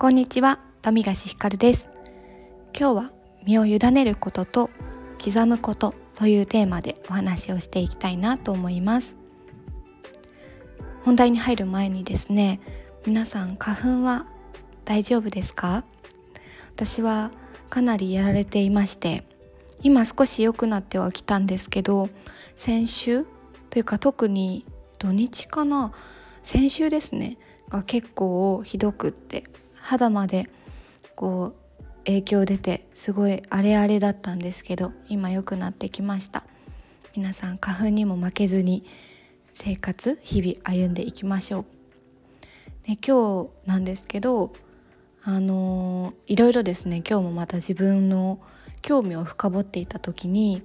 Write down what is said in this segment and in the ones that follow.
こんにちは富樫ひかるです。今日は身を委ねることと刻むことというテーマでお話をしていきたいなと思います。本題に入る前にですね皆さん花粉は大丈夫ですか？私はかなりやられていまして今少し良くなってはきたんですけど先週というか特に土日かな先週ですねが結構ひどくって肌までこう影響出てすごい荒れ荒れだったんですけど今良くなってきました。皆さん花粉にも負けずに生活日々歩んでいきましょう。で今日なんですけどあのいろいろですね今日もまた自分の興味を深掘っていた時に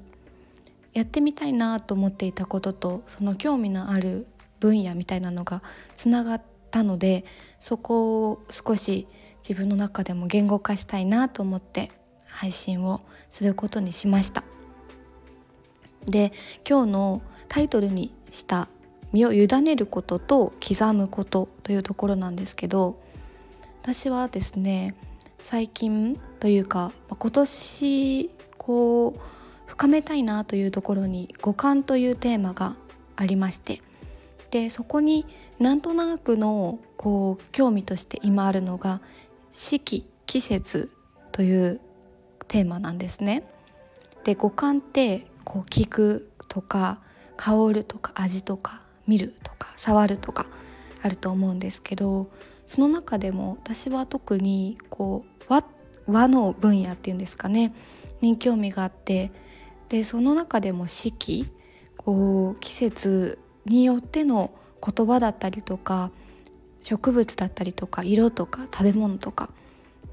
やってみたいなと思っていたこととその興味のある分野みたいなのがつながったのでそこを少し自分の中でも言語化したいなと思って配信をすることにしました。で今日のタイトルにした「身を委ねることと刻むこと」というところなんですけど私はですね最近というか今年こう深めたいなというところに五感というテーマがありましてでそこになんとなくのこう興味として今あるのが四季季節というテーマなんですね。で五感ってこう聞くとか香るとか味とか見るとか触るとかあると思うんですけどその中でも私は特にこう和和の分野っていうんですかねに興味があってでその中でも四季こう季節によっての言葉だったりとか植物だったりとか色とか食べ物とか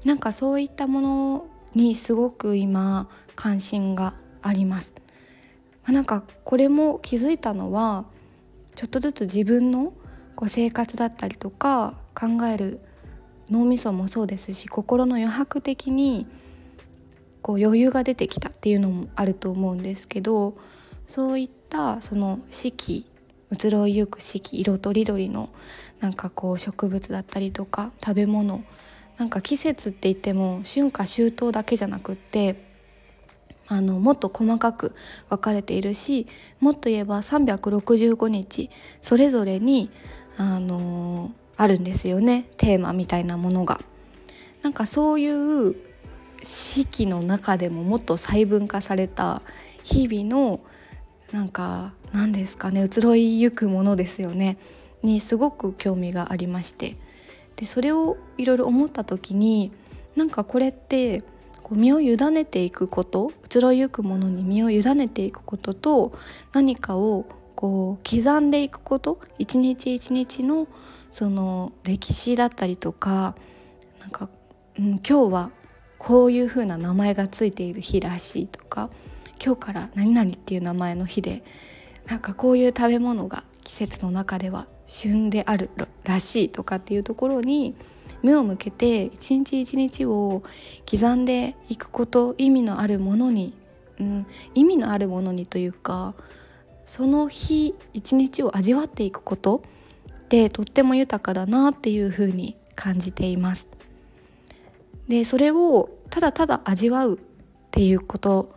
なんかそういったものにすごく今関心があります。なんかこれも気づいたのはちょっとずつ自分のこう生活だったりとか考える脳みそもそうですし心の余白的にこう余裕が出てきたっていうのもあると思うんですけどそういったその四季移ろいゆく四季色とりどりのなんかこう植物だったりとか食べ物なんか季節って言っても春夏秋冬だけじゃなくってあのもっと細かく分かれているしもっと言えば365日それぞれにあのあるんですよねテーマみたいなものが。なんかそういう四季の中でももっと細分化された日々のなんか何ですかね移ろいゆくものですよねにすごく興味がありまして。でそれをいろいろ思った時になんかこれってこう身を委ねていくこと移ろいゆくものに身を委ねていくことと何かをこう刻んでいくこと一日一日のその歴史だったりとかなんか、うん、今日はこういう風な名前がついている日らしいとか今日から何々っていう名前の日でなんかこういう食べ物が季節の中では旬であるらしいとかっていうところに目を向けて一日一日を刻んでいくこと意味のあるものに、うん、意味のあるものにというかその日一日を味わっていくことってとっても豊かだなっていうふうに感じています。でそれをただただ味わうっていうこと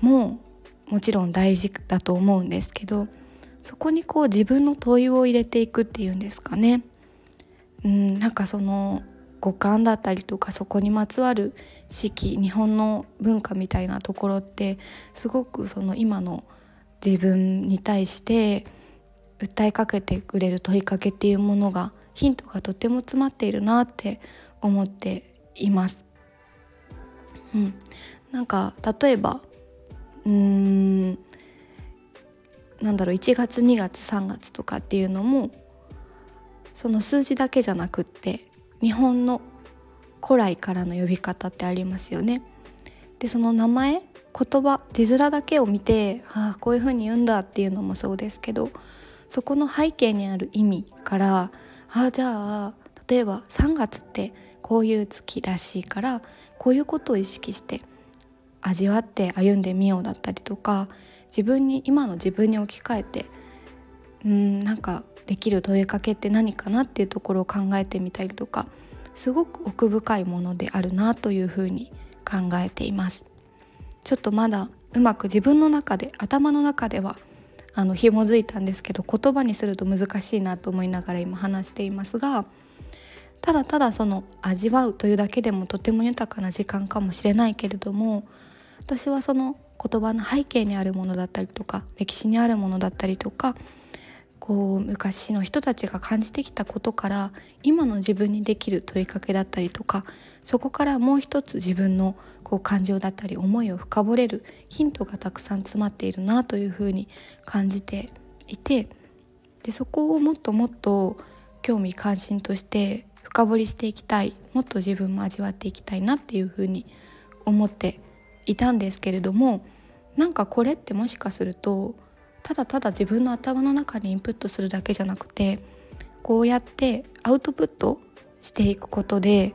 ももちろん大事だと思うんですけどそこにこう自分の問いを入れていくっていうんですかね。うん、なんかその五感だったりとかそこにまつわる四季日本の文化みたいなところってすごくその今の自分に対して訴えかけてくれる問いかけっていうものがヒントがとても詰まっているなって思っています。うん、なんか例えばうーんなんだろう1月2月3月とかっていうのもその数字だけじゃなくって日本の古来からの呼び方ってありますよね。でその名前言葉字面だけを見てああこういうふうに言うんだっていうのもそうですけどそこの背景にある意味からああじゃあ例えば3月ってこういう月らしいからこういうことを意識して味わって歩んでみようだったりとか自分に今の自分に置き換えてうんなんかできる問いかけって何かなっていうところを考えてみたりとかすごく奥深いものであるなというふうに考えています。ちょっとまだうまく自分の中で頭の中ではあの紐づいたんですけど言葉にすると難しいなと思いながら今話していますがただただその味わうというだけでもとても豊かな時間かもしれないけれども私はその言葉の背景にあるものだったりとか歴史にあるものだったりとかこう昔の人たちが感じてきたことから今の自分にできる問いかけだったりとかそこからもう一つ自分のこう感情だったり思いを深掘れるヒントがたくさん詰まっているなというふうに感じていてでそこをもっともっと興味関心として深掘りしていきたいもっと自分も味わっていきたいなっていうふうに思っていたんですけれどもなんかこれってもしかするとただただ自分の頭の中にインプットするだけじゃなくてこうやってアウトプットしていくことで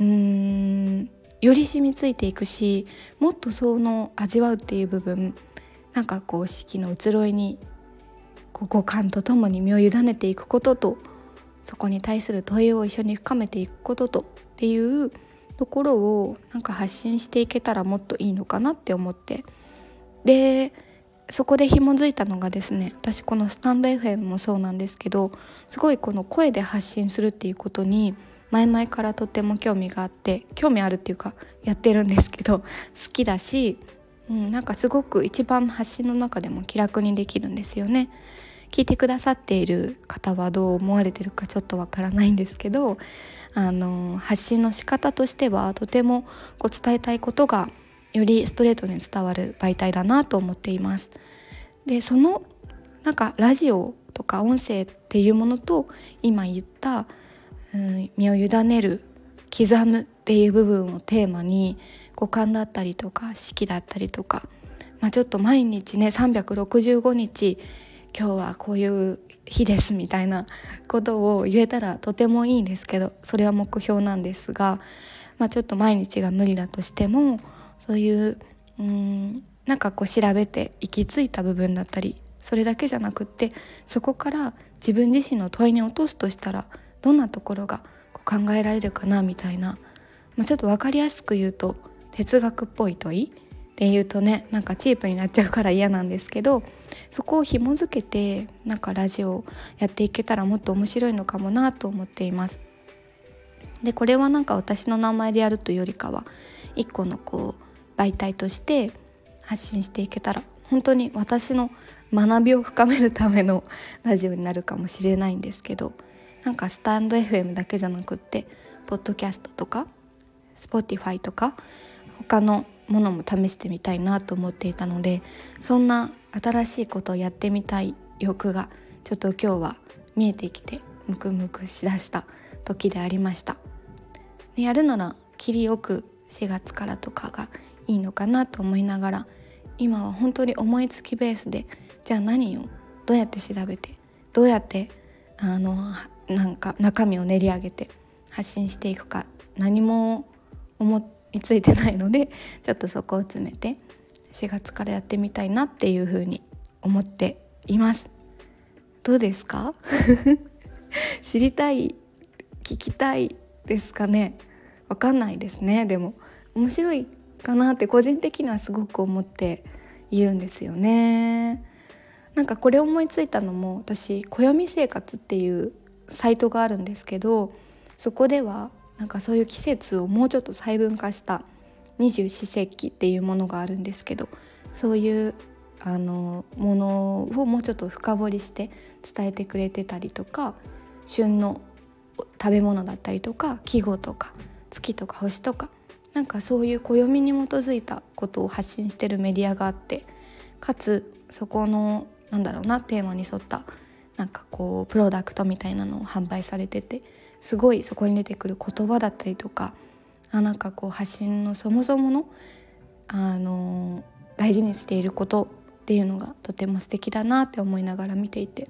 うーんより染みついていくしもっとその味わうっていう部分なんかこう四季の移ろいにこう五感とともに身を委ねていくこととそこに対する問いを一緒に深めていくこととっていうところをなんか発信していけたらもっといいのかなって思ってでそこで紐づいたのがですね私このスタンド FM もそうなんですけどすごいこの声で発信するっていうことに前々からとっても興味があって興味あるっていうかやってるんですけど好きだし、うん、なんかすごく一番発信の中でも気楽にできるんですよね。聞いてくださっている方はどう思われてるかちょっとわからないんですけどあの発信の仕方としてはとてもこう伝えたいことがよりストレートに伝わる媒体だなと思っています。でそのなんかラジオとか音声っていうものと今言った、うん、身を委ねる刻むっていう部分をテーマに五感だったりとか四季だったりとか、まあ、ちょっと毎日ね365日今日はこういう日ですみたいなことを言えたらとてもいいんですけどそれは目標なんですが、まあ、ちょっと毎日が無理だとしてもそういううんなんかこう調べて行き着いた部分だったりそれだけじゃなくってそこから自分自身の問いに落とすとしたらどんなところがこう考えられるかなみたいな、まあ、ちょっと分かりやすく言うと哲学っぽい問いっていうとねなんかチープになっちゃうから嫌なんですけどそこを紐づけてなんかラジオやっていけたらもっと面白いのかもなと思っています。でこれはなんか私の名前でやるというよりかは一個のこう媒体として発信していけたら本当に私の学びを深めるための ラジオになるかもしれないんですけどなんかスタンド FM だけじゃなくってポッドキャストとか Spotify とか他のものも試してみたいなと思っていたのでそんな新しいことをやってみたい欲がちょっと今日は見えてきてムクムクしだした時でありました。でやるなら切りよく4月からとかがいいのかなと思いながら今は本当に思いつきベースでじゃあ何をどうやって調べてどうやってあのなんか中身を練り上げて発信していくか何も思ってについてないので ちょっとそこを詰めて4月からやってみたいなっていうふうに思っています。どうですか？知りたい聞きたいですかね？わかんないですね。でも面白いかなって個人的にはすごく思っているんですよね。なんかこれ思いついたのも私暦生活っていうサイトがあるんですけどそこではなんかそういう季節をもうちょっと細分化した二十四節気っていうものがあるんですけどそういうあのものをもうちょっと深掘りして伝えてくれてたりとか旬の食べ物だったりとか季語とか月とか星とかなんかそういう暦に基づいたことを発信してるメディアがあってかつそこのなんだろうなテーマに沿ったなんかこうプロダクトみたいなのを販売されててすごいそこに出てくる言葉だったりとかあなんかこう発信のそもそものあの大事にしていることっていうのがとても素敵だなって思いながら見ていて。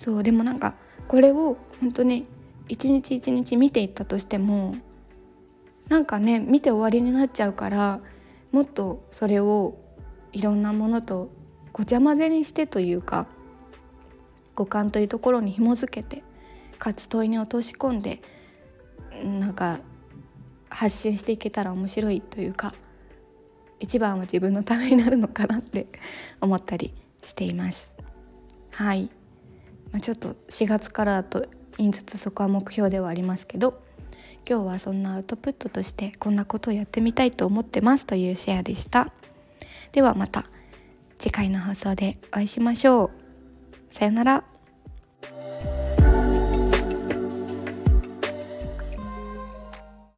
そうでもなんかこれを本当に一日一日見ていったとしてもなんかね見て終わりになっちゃうからもっとそれをいろんなものとごちゃ混ぜにしてというか五感というところに紐づけてかつ問いに落とし込んでなんか発信していけたら面白いというか一番は自分のためになるのかなって 思ったりしています。はい、まあ、ちょっと4月からだと言いつつそこは目標ではありますけど今日はそんなアウトプットとしてこんなことをやってみたいと思ってますというシェアでした。ではまた次回の放送でお会いしましょう。さよなら。